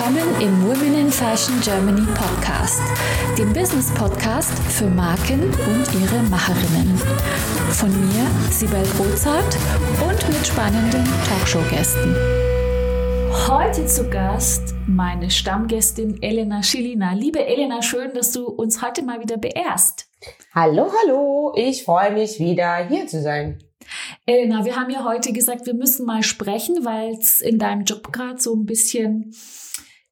willkommen im Women in Fashion Germany Podcast, dem Business Podcast für Marken und ihre Macherinnen. Von mir, Sibel Rozart und mit spannenden Talkshow-Gästen. Heute zu Gast meine Stammgästin Elena Schilina. Liebe Elena, schön, dass du uns heute mal wieder beehrst. Hallo, hallo, ich freue mich wieder hier zu sein. Elena, wir haben ja heute gesagt, wir müssen mal sprechen, weil es in deinem Job gerade so ein bisschen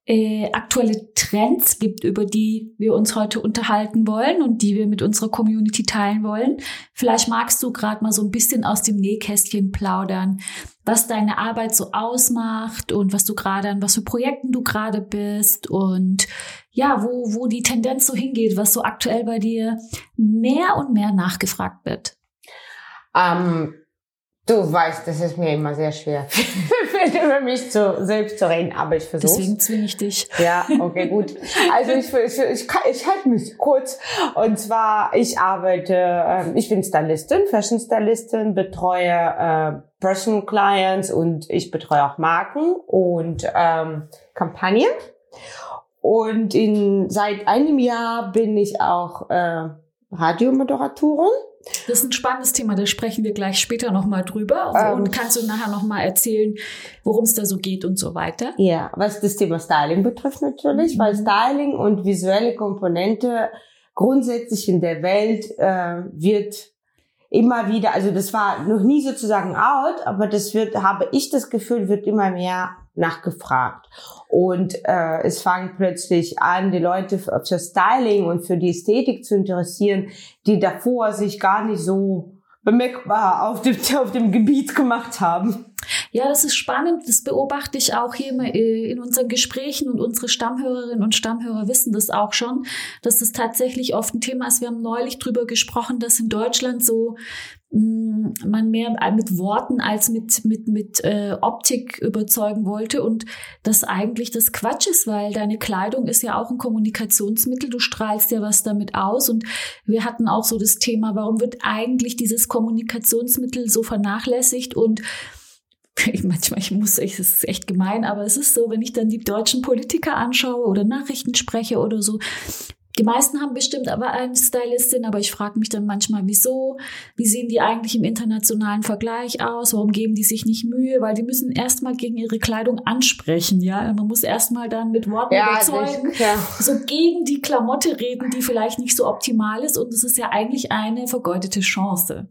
äh, aktuelle Trends gibt, über die wir uns heute unterhalten wollen und die wir mit unserer Community teilen wollen. Vielleicht magst du gerade mal so ein bisschen aus dem Nähkästchen plaudern, was deine Arbeit so ausmacht und was du gerade an was für Projekten du gerade bist und ja, wo, wo die Tendenz so hingeht, was so aktuell bei dir mehr und mehr nachgefragt wird. Ähm, Du weißt, das ist mir immer sehr schwer, über mich zu, selbst zu reden, aber ich versuche. Deswegen zwinge ich dich. Ja, okay, gut. Also ich, ich, ich, ich halte mich kurz. Und zwar, ich arbeite, äh, ich bin Stylistin, Fashion Stylistin, betreue äh, Personal Clients und ich betreue auch Marken und ähm, Kampagnen. Und in, seit einem Jahr bin ich auch äh, Radiomoderatorin. Das ist ein spannendes Thema, da sprechen wir gleich später nochmal drüber. Ähm, und kannst du nachher nochmal erzählen, worum es da so geht und so weiter? Ja, was das Thema Styling betrifft natürlich, mhm. weil Styling und visuelle Komponente grundsätzlich in der Welt äh, wird immer wieder, also das war noch nie sozusagen out, aber das wird, habe ich das Gefühl, wird immer mehr nachgefragt. Und äh, es fangen plötzlich an, die Leute für, für Styling und für die Ästhetik zu interessieren, die davor sich gar nicht so bemerkbar auf dem, auf dem Gebiet gemacht haben. Ja, das ist spannend. Das beobachte ich auch hier äh, in unseren Gesprächen und unsere Stammhörerinnen und Stammhörer wissen das auch schon, dass das tatsächlich oft ein Thema ist. Wir haben neulich drüber gesprochen, dass in Deutschland so mm, man mehr mit Worten als mit mit mit äh, Optik überzeugen wollte und das eigentlich das Quatsch ist, weil deine Kleidung ist ja auch ein Kommunikationsmittel, du strahlst ja was damit aus und wir hatten auch so das Thema, warum wird eigentlich dieses Kommunikationsmittel so vernachlässigt und ich manchmal, ich muss, es ist echt gemein, aber es ist so, wenn ich dann die deutschen Politiker anschaue oder Nachrichten spreche oder so, die meisten haben bestimmt aber eine Stylistin, aber ich frage mich dann manchmal, wieso? Wie sehen die eigentlich im internationalen Vergleich aus? Warum geben die sich nicht Mühe? Weil die müssen erstmal gegen ihre Kleidung ansprechen, ja. Man muss erstmal dann mit Worten ja, überzeugen, ich, ja. so gegen die Klamotte reden, die vielleicht nicht so optimal ist. Und es ist ja eigentlich eine vergeudete Chance.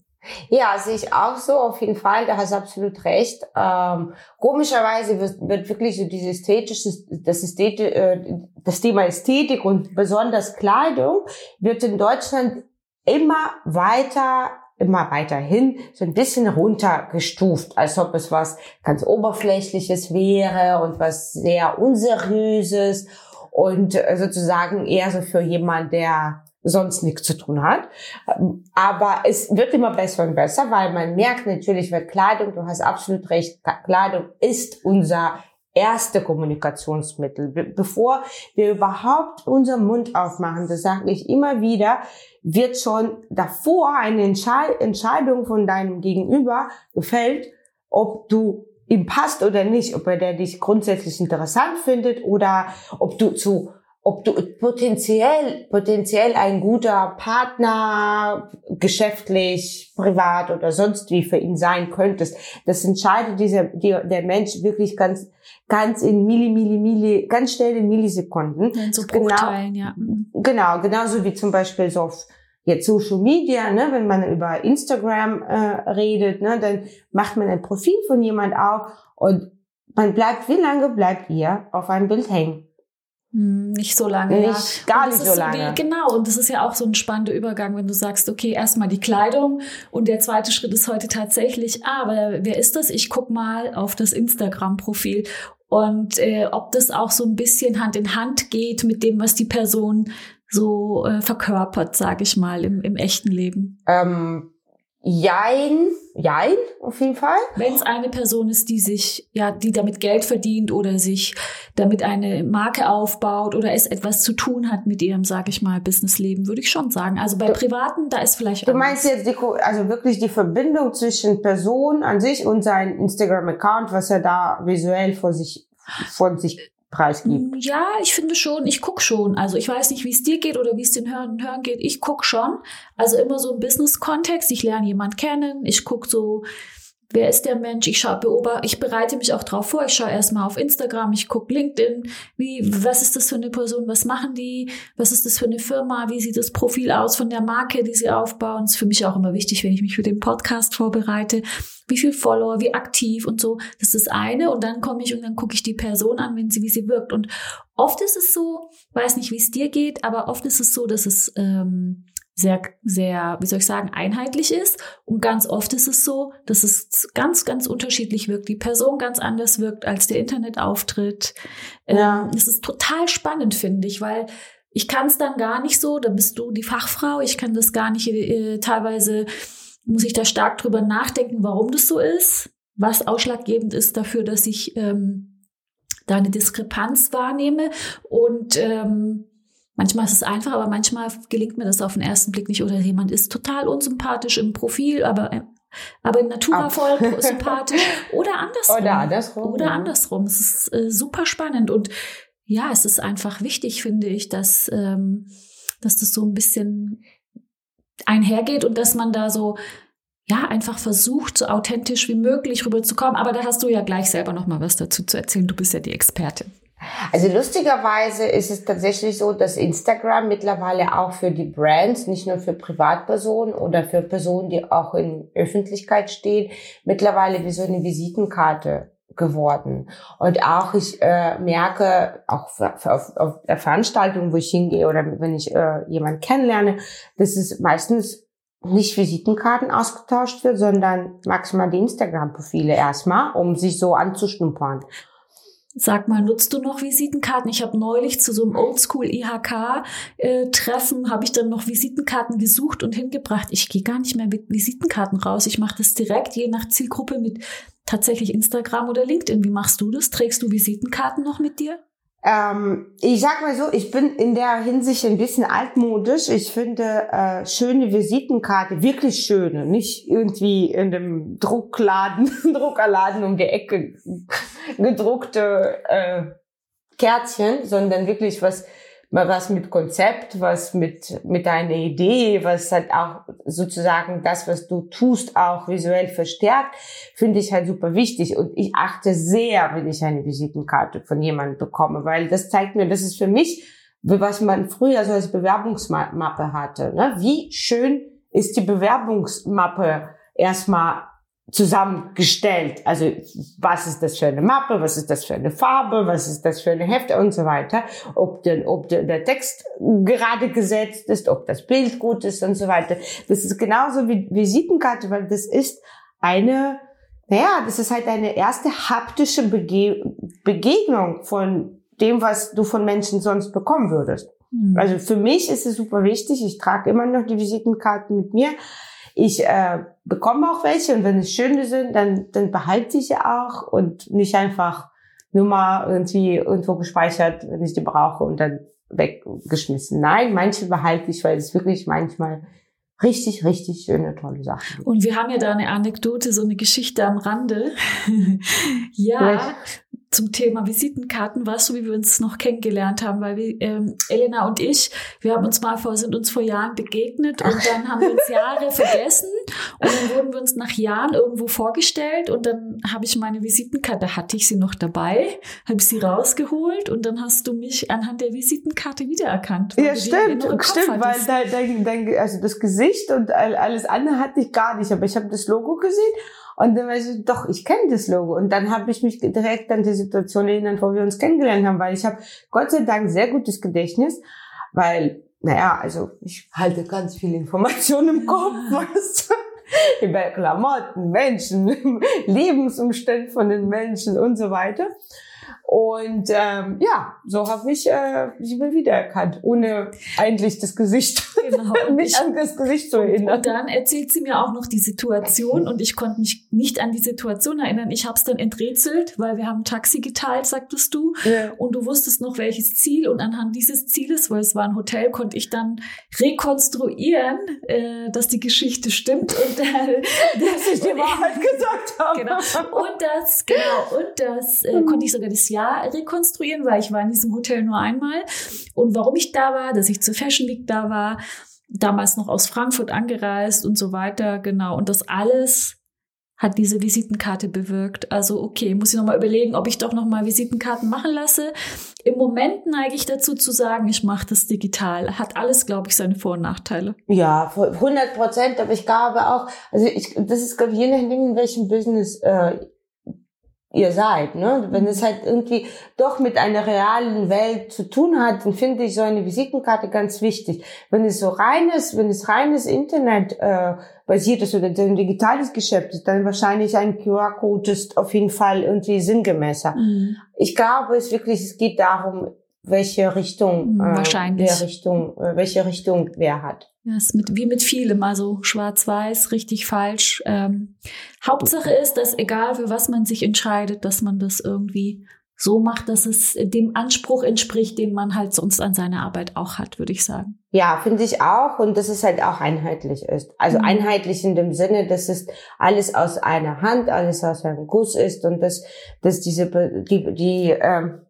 Ja, sehe ich auch so, auf jeden Fall, da hast du absolut recht. Ähm, komischerweise wird, wird wirklich so dieses ästhetische, das, Ästheti äh, das Thema Ästhetik und besonders Kleidung wird in Deutschland immer weiter immer weiterhin so ein bisschen runtergestuft, als ob es was ganz Oberflächliches wäre und was sehr Unseriöses und äh, sozusagen eher so für jemand, der sonst nichts zu tun hat. Aber es wird immer besser und besser, weil man merkt natürlich, weil Kleidung, du hast absolut recht, Kleidung ist unser erste Kommunikationsmittel. Bevor wir überhaupt unseren Mund aufmachen, das sage ich immer wieder, wird schon davor eine Entscheidung von deinem Gegenüber gefällt, ob du ihm passt oder nicht, ob er dich grundsätzlich interessant findet oder ob du zu ob du potenziell, potenziell ein guter Partner, geschäftlich, privat oder sonst wie für ihn sein könntest. Das entscheidet dieser, der Mensch wirklich ganz, ganz in Milli, Milli, Milli, ganz schnell in Millisekunden. In so Bruchteilen, genau, ja. Mhm. Genau, genauso wie zum Beispiel so auf jetzt Social Media, ne, wenn man über Instagram äh, redet, ne, dann macht man ein Profil von jemand auf und man bleibt, wie lange bleibt ihr auf einem Bild hängen? Hm, nicht so lange. Nicht, ja. gar nicht so lange. Wie, genau, und das ist ja auch so ein spannender Übergang, wenn du sagst, okay, erstmal die Kleidung und der zweite Schritt ist heute tatsächlich, ah, aber wer ist das? Ich guck mal auf das Instagram-Profil und äh, ob das auch so ein bisschen Hand in Hand geht mit dem, was die Person so äh, verkörpert, sage ich mal, im, im echten Leben. Ähm Jein, jein, auf jeden Fall. Wenn es eine Person ist, die sich, ja, die damit Geld verdient oder sich damit eine Marke aufbaut oder es etwas zu tun hat mit ihrem, sag ich mal, Businessleben, würde ich schon sagen. Also bei du, Privaten, da ist vielleicht. Du meinst jetzt die, also wirklich die Verbindung zwischen Person an sich und sein Instagram-Account, was er da visuell vor sich, von sich preisgibt. Ja, ich finde schon, ich guck schon. Also ich weiß nicht, wie es dir geht oder wie es den Hörern Hören geht. Ich guck schon. Also immer so im Business-Kontext. Ich lerne jemand kennen. Ich guck so, wer ist der Mensch? Ich schaue, beobachte, ich bereite mich auch drauf vor. Ich schaue erstmal auf Instagram, ich gucke LinkedIn, wie, was ist das für eine Person, was machen die, was ist das für eine Firma, wie sieht das Profil aus von der Marke, die sie aufbauen. Das ist für mich auch immer wichtig, wenn ich mich für den Podcast vorbereite. Wie viel Follower, wie aktiv und so. Das ist das eine. Und dann komme ich und dann gucke ich die Person an, wenn sie, wie sie wirkt. Und oft ist es so, weiß nicht, wie es dir geht, aber oft ist es so, dass es ähm, sehr, sehr, wie soll ich sagen, einheitlich ist. Und ganz oft ist es so, dass es ganz, ganz unterschiedlich wirkt. Die Person ganz anders wirkt als der Internetauftritt. Ja. Ähm, es ist total spannend, finde ich, weil ich kann es dann gar nicht so, da bist du die Fachfrau, ich kann das gar nicht, äh, teilweise muss ich da stark drüber nachdenken, warum das so ist, was ausschlaggebend ist dafür, dass ich ähm, da eine Diskrepanz wahrnehme und ähm, Manchmal ist es einfach, aber manchmal gelingt mir das auf den ersten Blick nicht. Oder jemand ist total unsympathisch im Profil, aber, aber in Natura voll sympathisch. Oder andersrum. Oder andersrum. Oder ja. andersrum. Es ist äh, super spannend. Und ja, es ist einfach wichtig, finde ich, dass, ähm, dass das so ein bisschen einhergeht und dass man da so ja, einfach versucht, so authentisch wie möglich rüberzukommen. Aber da hast du ja gleich selber noch mal was dazu zu erzählen. Du bist ja die Expertin. Also lustigerweise ist es tatsächlich so, dass Instagram mittlerweile auch für die Brands, nicht nur für Privatpersonen oder für Personen, die auch in Öffentlichkeit stehen, mittlerweile wie so eine Visitenkarte geworden. Und auch ich äh, merke, auch auf, auf der Veranstaltung, wo ich hingehe oder wenn ich äh, jemanden kennenlerne, dass es meistens nicht Visitenkarten ausgetauscht wird, sondern maximal die Instagram-Profile erstmal, um sich so anzuschnuppern. Sag mal, nutzt du noch Visitenkarten? Ich habe neulich zu so einem Oldschool-IHK-Treffen, äh, habe ich dann noch Visitenkarten gesucht und hingebracht. Ich gehe gar nicht mehr mit Visitenkarten raus. Ich mache das direkt, je nach Zielgruppe, mit tatsächlich Instagram oder LinkedIn. Wie machst du das? Trägst du Visitenkarten noch mit dir? Ähm, ich sag mal so, ich bin in der Hinsicht ein bisschen altmodisch. Ich finde äh, schöne Visitenkarte, wirklich schöne, nicht irgendwie in dem Druckladen, Druckerladen um die Ecke gedruckte äh, Kärtchen, sondern wirklich was was mit Konzept, was mit, mit deiner Idee, was halt auch sozusagen das, was du tust, auch visuell verstärkt, finde ich halt super wichtig. Und ich achte sehr, wenn ich eine Visitenkarte von jemandem bekomme, weil das zeigt mir, das ist für mich, was man früher so als Bewerbungsmappe hatte. Ne? Wie schön ist die Bewerbungsmappe erstmal zusammengestellt. Also was ist das für eine Mappe, was ist das für eine Farbe, was ist das für eine Hefte und so weiter. Ob, denn, ob der Text gerade gesetzt ist, ob das Bild gut ist und so weiter. Das ist genauso wie Visitenkarte, weil das ist eine, naja, das ist halt eine erste haptische Bege Begegnung von dem, was du von Menschen sonst bekommen würdest. Mhm. Also für mich ist es super wichtig. Ich trage immer noch die Visitenkarten mit mir ich äh, bekomme auch welche und wenn es schöne sind, dann, dann behalte ich sie auch und nicht einfach nur mal irgendwie irgendwo gespeichert, wenn ich die brauche und dann weggeschmissen. Nein, manche behalte ich, weil es wirklich manchmal richtig, richtig schöne, tolle Sachen. Und wir haben ja da eine Anekdote, so eine Geschichte am Rande. ja, Vielleicht zum Thema Visitenkarten, weißt du, wie wir uns noch kennengelernt haben, weil wir, ähm, Elena und ich, wir haben uns mal vor, sind uns vor Jahren begegnet und dann haben wir uns Jahre vergessen und dann wurden wir uns nach Jahren irgendwo vorgestellt und dann habe ich meine Visitenkarte, hatte ich sie noch dabei, habe sie rausgeholt und dann hast du mich anhand der Visitenkarte wiedererkannt. Ja, stimmt, stimmt, weil dein, dein, also das Gesicht und alles andere hatte ich gar nicht, aber ich habe das Logo gesehen und dann war ich so, doch, ich kenne das Logo. Und dann habe ich mich direkt an die Situation erinnert, wo wir uns kennengelernt haben, weil ich habe Gott sei Dank sehr gutes Gedächtnis, weil, naja, also ich halte ganz viele Informationen im Kopf, weißt du? über Klamotten, Menschen, Lebensumstände von den Menschen und so weiter. Und ähm, ja, so habe ich äh, mich mal wiedererkannt, ohne eigentlich das Gesicht, genau. mich an das Gesicht zu erinnern. Und dann erzählt sie mir auch noch die Situation und ich konnte mich nicht an die Situation erinnern. Ich habe es dann enträtselt, weil wir haben ein Taxi geteilt, sagtest du. Ja. Und du wusstest noch welches Ziel und anhand dieses Zieles, weil es war ein Hotel, konnte ich dann rekonstruieren, äh, dass die Geschichte stimmt. Und dass ich die Wahrheit gesagt habe. Genau. Und das, genau, und das äh, konnte ich sogar das Jahr rekonstruieren, weil ich war in diesem Hotel nur einmal. Und warum ich da war, dass ich zur Fashion Week da war, damals noch aus Frankfurt angereist und so weiter, genau. Und das alles hat diese Visitenkarte bewirkt. Also okay, muss ich nochmal überlegen, ob ich doch nochmal Visitenkarten machen lasse. Im Moment neige ich dazu zu sagen, ich mache das digital. Hat alles, glaube ich, seine Vor- und Nachteile. Ja, 100 Prozent. Aber ich glaube auch, also ich, das ist, glaube ich, je nachdem, in welchem Business äh, ihr seid. Ne? Wenn es halt irgendwie doch mit einer realen Welt zu tun hat, dann finde ich so eine Visitenkarte ganz wichtig. Wenn es so reines, wenn es reines Internet äh, basiert ist oder ein digitales Geschäft ist, dann wahrscheinlich ein QR-Code ist auf jeden Fall irgendwie sinngemäßer. Mhm. Ich glaube, es wirklich, es geht darum, welche Richtung, mhm, Wahrscheinlich. Äh, wer Richtung, äh, welche Richtung wer hat. Ist mit, wie mit vielem, also schwarz-weiß, richtig, falsch. Ähm, Hauptsache ist, dass egal für was man sich entscheidet, dass man das irgendwie so macht, dass es dem Anspruch entspricht, den man halt sonst an seiner Arbeit auch hat, würde ich sagen. Ja, finde ich auch. Und dass es halt auch einheitlich ist. Also mhm. einheitlich in dem Sinne, dass es alles aus einer Hand, alles aus einem Guss ist und dass, dass diese, die, die, ähm,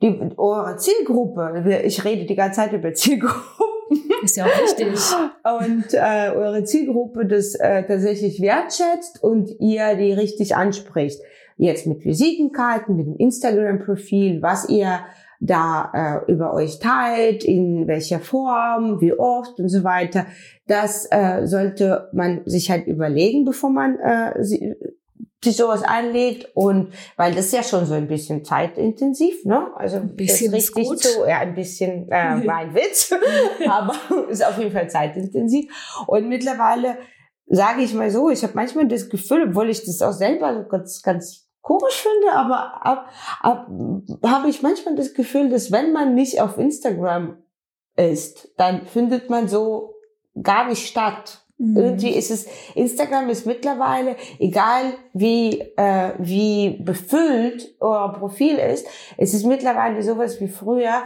die, eure Zielgruppe, ich rede die ganze Zeit über Zielgruppen. Ist ja auch richtig. und äh, eure Zielgruppe das äh, tatsächlich wertschätzt und ihr die richtig anspricht. Jetzt mit Visitenkarten, mit dem Instagram-Profil, was ihr da äh, über euch teilt, in welcher Form, wie oft und so weiter. Das äh, sollte man sich halt überlegen, bevor man äh, sie, sich sowas anlegt und weil das ist ja schon so ein bisschen zeitintensiv, ne? Also ein bisschen das richtig gut. so, ja, ein bisschen äh, mein Witz, aber ist auf jeden Fall zeitintensiv und mittlerweile sage ich mal so, ich habe manchmal das Gefühl, obwohl ich das auch selber ganz ganz komisch finde, aber ab, ab, habe ich manchmal das Gefühl, dass wenn man nicht auf Instagram ist, dann findet man so gar nicht statt. Mhm. Irgendwie ist es, Instagram ist mittlerweile, egal wie, äh, wie befüllt euer Profil ist, es ist mittlerweile sowas wie früher,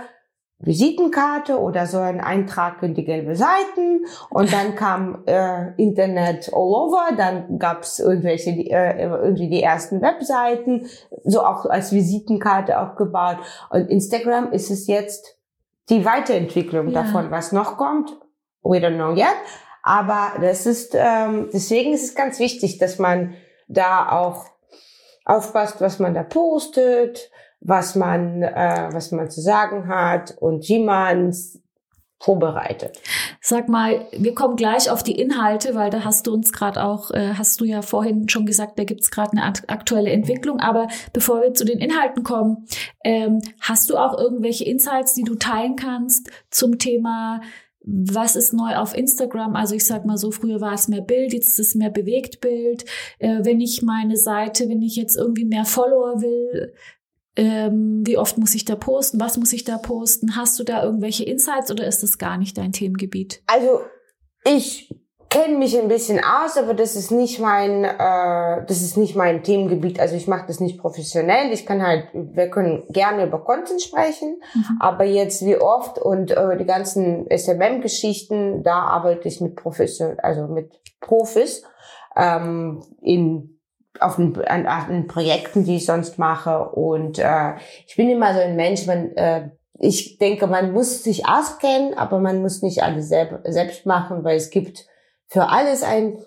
Visitenkarte oder so ein Eintrag in die gelbe Seiten und dann kam äh, Internet all over, dann gab's irgendwelche äh, irgendwie die ersten Webseiten, so auch als Visitenkarte aufgebaut und Instagram ist es jetzt die Weiterentwicklung ja. davon, was noch kommt, we don't know yet, aber das ist, ähm, deswegen ist es ganz wichtig, dass man da auch aufpasst, was man da postet, was man, äh, was man zu sagen hat und wie man vorbereitet. Sag mal, wir kommen gleich auf die Inhalte, weil da hast du uns gerade auch, äh, hast du ja vorhin schon gesagt, da gibt's gerade eine aktuelle Entwicklung. Aber bevor wir zu den Inhalten kommen, ähm, hast du auch irgendwelche Insights, die du teilen kannst zum Thema was ist neu auf Instagram? Also ich sag mal so, früher war es mehr Bild, jetzt ist es mehr Bewegtbild. Äh, wenn ich meine Seite, wenn ich jetzt irgendwie mehr Follower will, ähm, wie oft muss ich da posten? Was muss ich da posten? Hast du da irgendwelche Insights oder ist das gar nicht dein Themengebiet? Also ich kenne mich ein bisschen aus, aber das ist nicht mein, äh, das ist nicht mein Themengebiet. Also ich mache das nicht professionell. Ich kann halt, wir können gerne über Content sprechen, mhm. aber jetzt wie oft und äh, die ganzen SMM-Geschichten, da arbeite ich mit Profession, also mit Profis ähm, in auf den, an, an Projekten, die ich sonst mache. Und äh, ich bin immer so ein Mensch, man, äh, ich denke, man muss sich auskennen, aber man muss nicht alles selb, selbst machen, weil es gibt für alles einen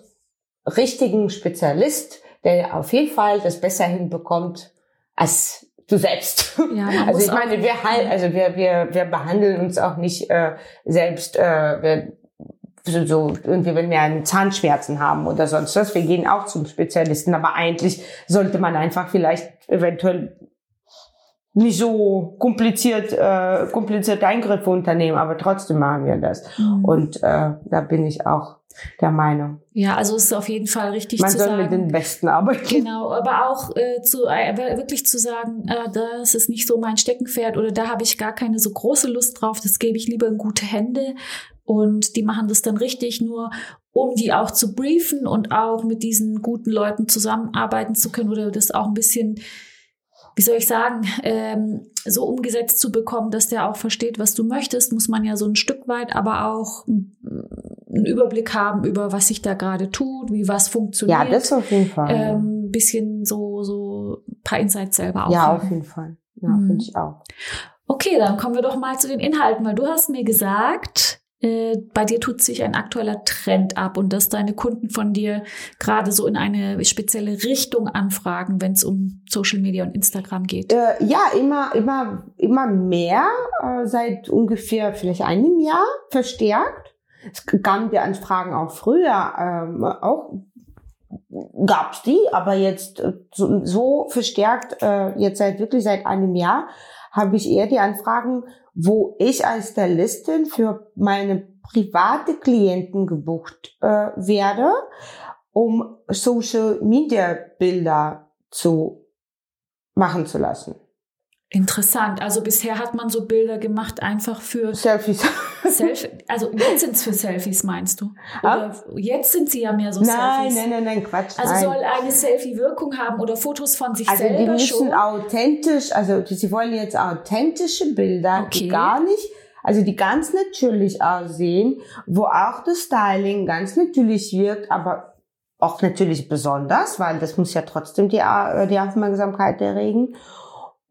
richtigen Spezialist, der auf jeden Fall das besser hinbekommt als du selbst. Ja, also ich meine, wir halt, also wir, wir, wir behandeln uns auch nicht äh, selbst, äh, wir, so, so irgendwie, wenn wir einen Zahnschmerzen haben oder sonst was, wir gehen auch zum Spezialisten, aber eigentlich sollte man einfach vielleicht eventuell nicht so kompliziert, äh, komplizierte Eingriffe unternehmen, aber trotzdem machen wir das. Mhm. Und äh, da bin ich auch der Meinung. Ja, also es ist auf jeden Fall richtig Man zu soll sagen. mit den Besten arbeiten. Genau, aber auch äh, zu äh, wirklich zu sagen, äh, das ist nicht so mein Steckenpferd oder da habe ich gar keine so große Lust drauf, das gebe ich lieber in gute Hände und die machen das dann richtig nur um die auch zu briefen und auch mit diesen guten Leuten zusammenarbeiten zu können oder das auch ein bisschen wie soll ich sagen, ähm, so umgesetzt zu bekommen, dass der auch versteht, was du möchtest, muss man ja so ein Stück weit aber auch einen Überblick haben über was sich da gerade tut, wie was funktioniert. Ja, das auf jeden Fall. Ähm, bisschen so, so ein paar Insights selber auch. Ja, auf jeden Fall. Ja, Mhm. finde ich auch. Okay, dann kommen wir doch mal zu den Inhalten, weil du hast mir gesagt, äh, bei dir tut sich ein aktueller Trend ab und dass deine Kunden von dir gerade so in eine spezielle Richtung anfragen, wenn es um Social Media und Instagram geht. Äh, ja, immer, immer, immer mehr, äh, seit ungefähr vielleicht einem Jahr verstärkt. Es kamen die Anfragen auch früher, ähm, auch gab's die, aber jetzt äh, so, so verstärkt, äh, jetzt seit wirklich seit einem Jahr, habe ich eher die Anfragen, wo ich als Stylistin für meine private Klienten gebucht äh, werde, um Social Media Bilder zu machen zu lassen. Interessant. Also bisher hat man so Bilder gemacht einfach für Selfies. Selfies. Also jetzt sind es für Selfies, meinst du? Oder jetzt sind sie ja mehr so nein, Selfies. nein, nein, nein, Quatsch. Also nein. soll eine Selfie Wirkung haben oder Fotos von sich also die selber müssen schon? authentisch, also die- sie wollen jetzt authentische Bilder, Okay. die gar nicht, also die ganz natürlich aussehen, wo auch das Styling ganz natürlich wirkt, aber auch natürlich besonders, weil das muss ja trotzdem die, äh, die Aufmerksamkeit erregen.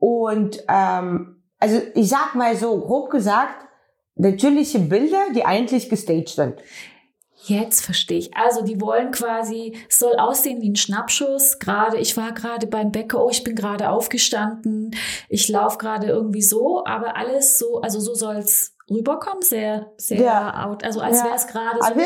Und ähm, also ich sag mal so grob gesagt, natürliche Bilder, die eigentlich gestaged sind. Jetzt verstehe ich. Also die wollen quasi, es soll aussehen wie ein Schnappschuss. Gerade, ich war gerade beim Bäcker, oh, ich bin gerade aufgestanden, ich laufe gerade irgendwie so, aber alles so, also so soll's rüberkommen, sehr, sehr Ja. out, also als Ja. wäre es gerade so aus dem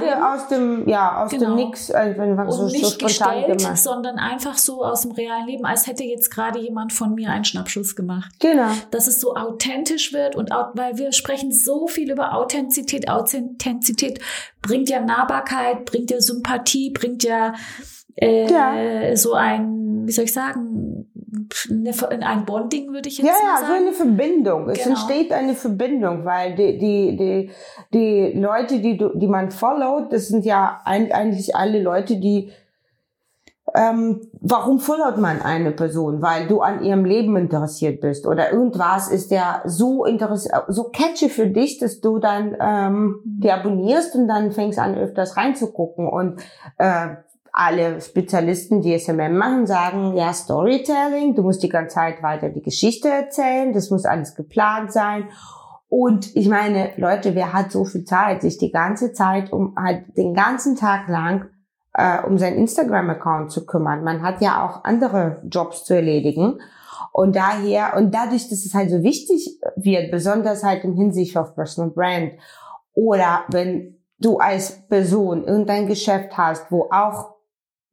Leben. gerade aus dem, ja, aus Genau. dem Nix, äh, wenn man so, und so nicht spontan gestellt, gemacht. sondern einfach so aus dem realen Leben, als hätte jetzt gerade jemand von mir einen Schnappschuss gemacht. Genau. Dass es so authentisch wird und au- weil wir sprechen so viel über Authentizität. Authentizität bringt ja Nahbarkeit, bringt ja Sympathie, bringt ja, äh, so ein, wie soll ich sagen, eine, ein Bonding, würde ich jetzt Ja, mal ja, so sagen. eine Verbindung. Es Genau. entsteht eine Verbindung, weil die, die, die, die Leute, die, die man followt, das sind ja eigentlich alle Leute, die ähm, warum followt man eine Person? Weil du an ihrem Leben interessiert bist oder irgendwas ist ja so so catchy für dich, dass du dann ähm, die abonnierst und dann fängst an öfters reinzugucken und äh, alle Spezialisten, die SMM machen, sagen, ja, Storytelling, du musst die ganze Zeit weiter die Geschichte erzählen, das muss alles geplant sein. Und ich meine, Leute, wer hat so viel Zeit, sich die ganze Zeit um halt den ganzen Tag lang äh, um seinen Instagram-Account zu kümmern? Man hat ja auch andere Jobs zu erledigen. Und daher, und dadurch, dass es halt so wichtig wird, besonders halt im Hinsicht auf Personal Brand, oder wenn du als Person irgendein Geschäft hast, wo auch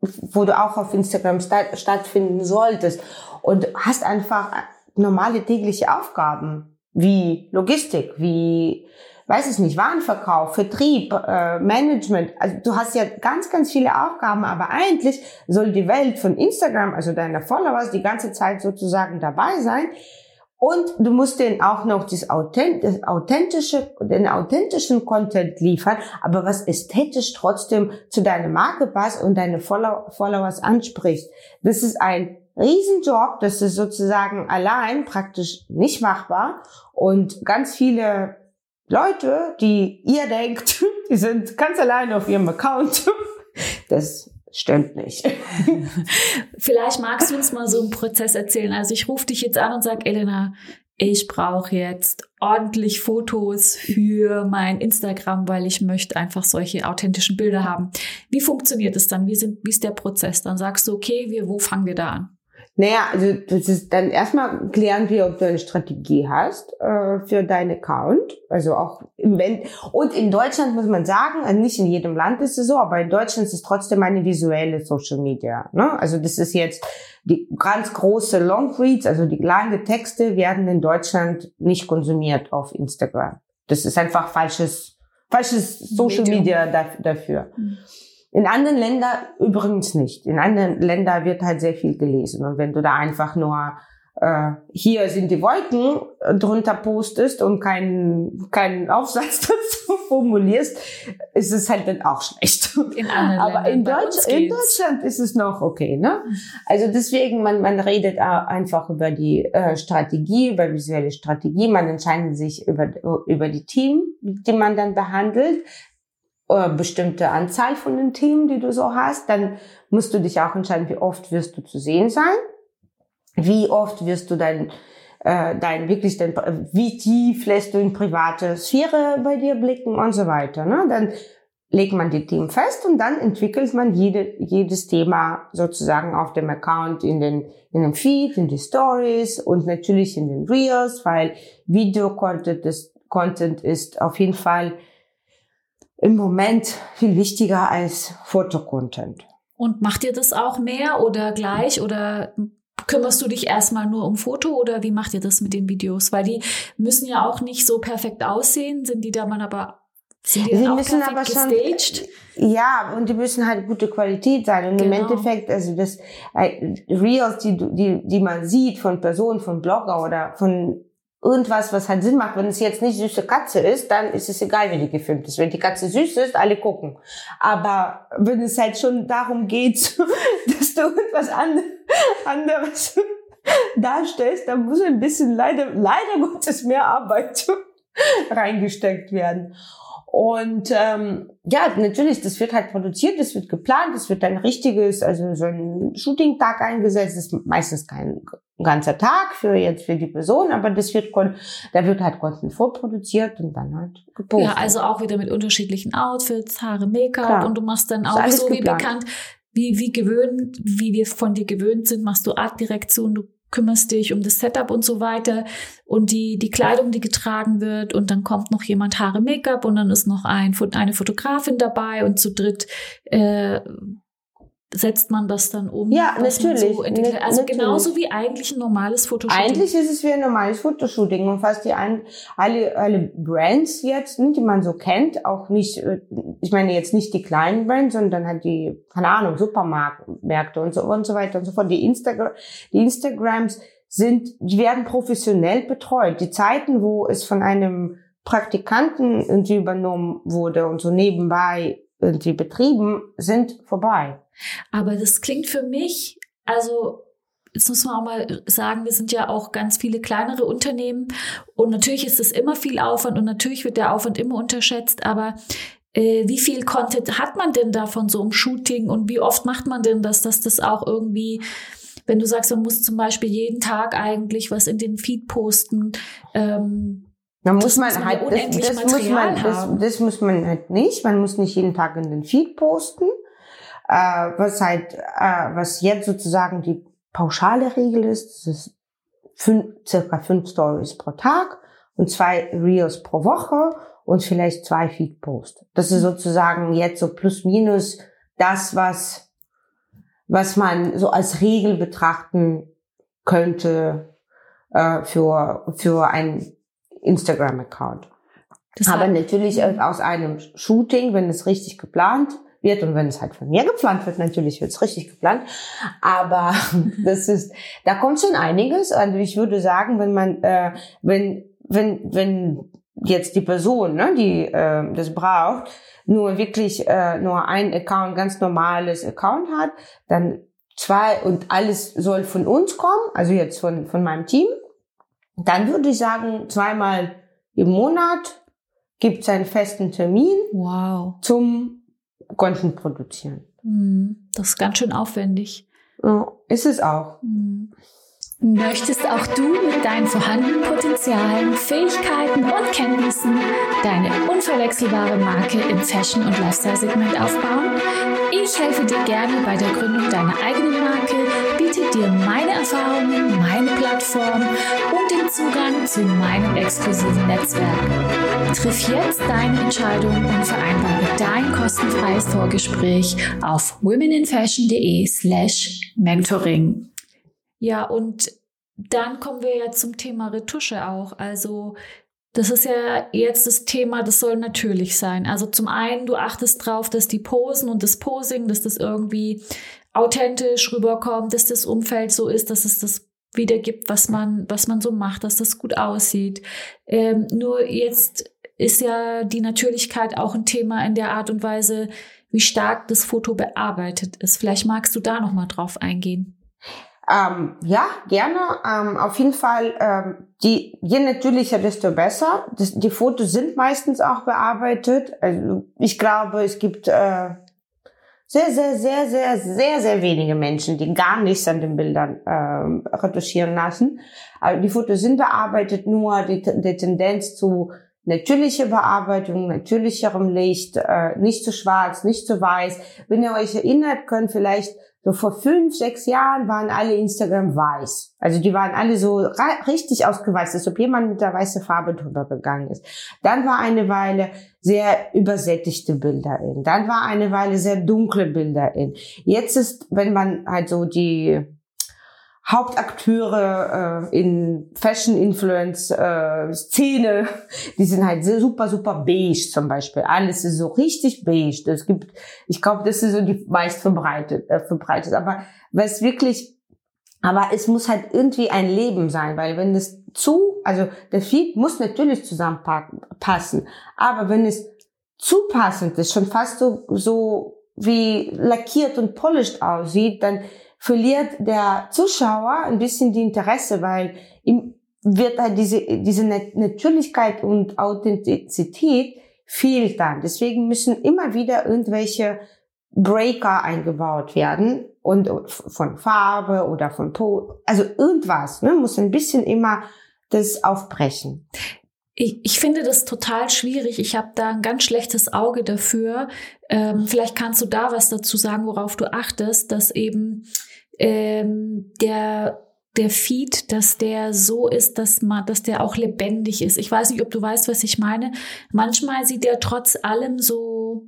wo du auch auf Instagram sta- stattfinden solltest und hast einfach normale tägliche Aufgaben wie Logistik, wie weiß ich nicht, Warenverkauf, Vertrieb, äh, Management. Also du hast ja ganz, ganz viele Aufgaben, aber eigentlich soll die Welt von Instagram, also deiner Followers, die ganze Zeit sozusagen dabei sein. Und du musst denen auch noch das, authent das authentische, den authentischen Content liefern, aber was ästhetisch trotzdem zu deiner Marke passt und deine Follow Followers anspricht. Das ist ein Riesenjob, das ist sozusagen allein praktisch nicht machbar. Und ganz viele Leute, die ihr denkt, die sind ganz allein auf ihrem Account, das stimmt nicht. Vielleicht magst du uns mal so einen Prozess erzählen. Also ich rufe dich jetzt an und sage, Elena, ich brauche jetzt ordentlich Fotos für mein Instagram, weil ich möchte einfach solche authentischen Bilder haben. Wie funktioniert es dann? Wie, sind, wie ist der Prozess? Dann sagst du, okay, wir, wo fangen wir da an? Naja, also das ist dann erstmal klären wir, ob du eine Strategie hast äh, für deinen Account. Also auch im wenn und in Deutschland muss man sagen, also nicht in jedem Land ist es so, aber in Deutschland ist es trotzdem eine visuelle Social Media. Ne? Also das ist jetzt die ganz große Longreads, also die lange Texte werden in Deutschland nicht konsumiert auf Instagram. Das ist einfach falsches falsches Social. Media da, dafür. Mhm. In anderen Ländern übrigens nicht. In anderen Ländern wird halt sehr viel gelesen. Und wenn du da einfach nur äh, hier sind die Wolken drunter postest und keinen keinen Aufsatz dazu formulierst, ist es halt dann auch schlecht. In anderen Aber in, Deutsch, in. Deutschland ist es noch okay, ne? Also deswegen, man, man redet einfach über die äh, Strategie, über visuelle Strategie. Man entscheidet sich über, über die Team, die man dann behandelt. Äh, bestimmte Anzahl von den Themen, die du so hast. Dann musst du dich auch entscheiden, wie oft wirst du zu sehen sein, wie oft wirst du dein äh, dein wirklich dein, wie tief lässt du in private Sphäre bei dir blicken und so weiter. Ne? Dann legt man die Themen fest und dann entwickelt man jede, jedes Thema sozusagen auf dem Account in den, in dem Feed, in die Stories und natürlich in den Reels, weil Video-Content ist, Content ist auf jeden Fall im Moment viel wichtiger als Fotocontent. Und macht ihr das auch mehr oder gleich oder kümmerst du dich erstmal nur um Foto oder wie macht ihr das mit den Videos? Weil die müssen ja auch nicht so perfekt aussehen, sind die da man aber sind die Sie müssen aber schon, gestaged? ja, und die müssen halt gute Qualität sein. Und genau. im Endeffekt, also das äh, Reels, die, die, die man sieht von Personen, von Blogger oder von irgendwas, was halt Sinn macht. Wenn es jetzt nicht süße Katze ist, dann ist es egal, wie die gefilmt ist. Wenn die Katze süß ist, alle gucken. Aber wenn es halt schon darum geht, dass du irgendwas anderes darstellst, dann muss ein bisschen leider, leider Gottes mehr Arbeit reingesteckt werden. Und ähm, ja, natürlich, das wird halt produziert, das wird geplant, das wird ein richtiges, also so ein Shooting-Tag eingesetzt, das ist meistens kein ganzer Tag für jetzt für die Person, aber das wird da wird halt Content vorproduziert und dann halt gepostet. Ja, also auch wieder mit unterschiedlichen Outfits, Haare, Make-up und du machst dann auch so wie bekannt, wie, wie gewöhnt, wie wir von dir gewöhnt sind, machst du Artdirektion, du kümmerst dich um das Setup und so weiter und die, die Kleidung, die getragen wird und dann kommt noch jemand Haare Make-up und dann ist noch ein, eine Fotografin dabei und zu dritt äh, setzt man das dann um? Ja, natürlich. So also natürlich. genauso wie eigentlich ein normales Fotoshooting. Eigentlich ist es wie ein normales Fotoshooting und fast die ein, alle, alle Brands jetzt, die man so kennt, auch nicht, äh, ich meine jetzt nicht die kleinen Brands, sondern halt die, keine Ahnung, Supermärkte und so und so weiter und so fort. Die Instagram, die Instagrams sind, die werden professionell betreut. Die Zeiten, wo es von einem Praktikanten irgendwie übernommen wurde und so nebenbei irgendwie betrieben, sind vorbei. Aber das klingt für mich, also jetzt muss man auch mal sagen, wir sind ja auch ganz viele kleinere Unternehmen und natürlich ist es immer viel Aufwand und natürlich wird der Aufwand immer unterschätzt, aber äh, wie viel Content hat man denn da von so einem Shooting und wie oft macht man denn das, dass das auch irgendwie wenn du sagst, man muss zum Beispiel jeden Tag eigentlich was in den Feed posten, ähm, da muss man, muss man halt, das, das muss man, das, das, muss man halt nicht. Man muss nicht jeden Tag in den Feed posten äh, was halt, äh, was jetzt sozusagen die pauschale Regel ist, das ist fünf, circa fünf Stories pro Tag und zwei Reels pro Woche und vielleicht zwei Feed-Posts. Das ist sozusagen jetzt so plus minus das, was, was man so als Regel betrachten könnte äh, für, für ein Instagram-Account. Aber natürlich aus einem Shooting, wenn es richtig geplant wird. Und wenn es halt von mir geplant wird, natürlich wird es richtig geplant. Aber das ist, da kommt schon einiges. Also ich würde sagen, wenn man, äh, wenn, wenn, wenn jetzt die Person, ne, die äh, das braucht, nur wirklich äh, nur ein Account, ganz normales Account hat, dann zwei und alles soll von uns kommen, also jetzt von, von meinem Team, dann würde ich sagen, zweimal im Monat gibt es einen festen Termin wow. zum Content produzieren. Hm, das ist ganz schön aufwendig. Ist es auch. Hm. Möchtest auch du mit deinen vorhandenen Potenzialen, Fähigkeiten und Kenntnissen deine unverwechselbare Marke im Fashion- und Lifestyle-Segment aufbauen? Ich helfe dir gerne bei der Gründung deiner eigenen Marke, biete dir meine Erfahrungen, meine Plattform und den Zugang zu meinem exklusiven Netzwerk. Triff jetzt deine Entscheidung und vereinbare dein kostenfreies Vorgespräch auf womeninfashion.de slash mentoring. Ja, und dann kommen wir ja zum Thema Retusche auch. Also das ist ja jetzt das Thema, das soll natürlich sein. Also zum einen, du achtest drauf, dass die Posen und das Posing, dass das irgendwie authentisch rüberkommt, dass das Umfeld so ist, dass es das wiedergibt, was man, was man so macht, dass das gut aussieht. Ähm, nur jetzt ist ja die Natürlichkeit auch ein Thema in der Art und Weise, wie stark das Foto bearbeitet ist. Vielleicht magst du da noch mal drauf eingehen. Ähm, ja, gerne. Ähm, auf jeden Fall, ähm, die, je natürlicher, desto besser. Das, die Fotos sind meistens auch bearbeitet. Also ich glaube, es gibt äh, sehr, sehr, sehr, sehr, sehr, sehr wenige Menschen, die gar nichts an den Bildern äh, retuschieren lassen. Aber die Fotos sind bearbeitet, nur die, die Tendenz zu natürlicher Bearbeitung, natürlicherem Licht, äh, nicht zu schwarz, nicht zu weiß. Wenn ihr euch erinnert, könnt vielleicht so vor fünf, sechs Jahren waren alle Instagram weiß. Also die waren alle so richtig ausgeweißt, als ob jemand mit der weißen Farbe drüber gegangen ist. Dann war eine Weile sehr übersättigte Bilder in. Dann war eine Weile sehr dunkle Bilder in. Jetzt ist, wenn man halt so die Hauptakteure äh, in Fashion Influence äh, Szene, die sind halt super super beige zum Beispiel. Alles ist so richtig beige. Es gibt, ich glaube, das ist so die meist verbreitet, äh, verbreitet. Aber was wirklich, aber es muss halt irgendwie ein Leben sein, weil wenn es zu, also der Feed muss natürlich zusammenpassen, aber wenn es zu passend ist, schon fast so so wie lackiert und polished aussieht, dann verliert der Zuschauer ein bisschen die Interesse, weil ihm wird halt diese, diese Natürlichkeit und Authentizität fehlt dann. Deswegen müssen immer wieder irgendwelche Breaker eingebaut werden und von Farbe oder von Po, also irgendwas, ne, muss ein bisschen immer das aufbrechen. Ich, ich finde das total schwierig. Ich habe da ein ganz schlechtes Auge dafür. Ähm, vielleicht kannst du da was dazu sagen, worauf du achtest, dass eben ähm, der der Feed, dass der so ist, dass man, dass der auch lebendig ist. Ich weiß nicht, ob du weißt, was ich meine. Manchmal sieht der trotz allem so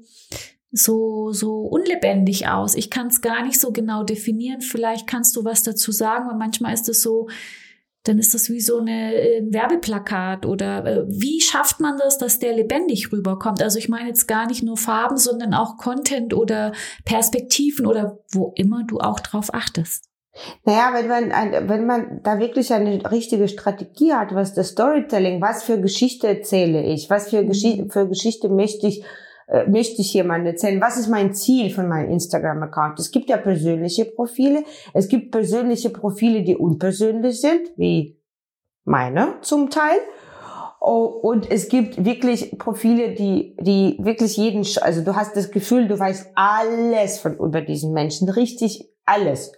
so so unlebendig aus. Ich kann es gar nicht so genau definieren. Vielleicht kannst du was dazu sagen, weil manchmal ist es so, dann ist das wie so eine, ein Werbeplakat oder äh, wie schafft man das, dass der lebendig rüberkommt? Also ich meine jetzt gar nicht nur Farben, sondern auch Content oder Perspektiven oder wo immer du auch drauf achtest. Naja, wenn man, ein, wenn man da wirklich eine richtige Strategie hat, was das Storytelling, was für Geschichte erzähle ich, was für, Geschichte, mhm. für Geschichte möchte ich äh, möchte ich jemandem erzählen, was ist mein Ziel von meinem Instagram-Account. Es gibt ja persönliche Profile, es gibt persönliche Profile, die unpersönlich sind, wie meine zum Teil. Und es gibt wirklich Profile, die, die wirklich jeden, also du hast das Gefühl, du weißt alles von über diesen Menschen, richtig alles.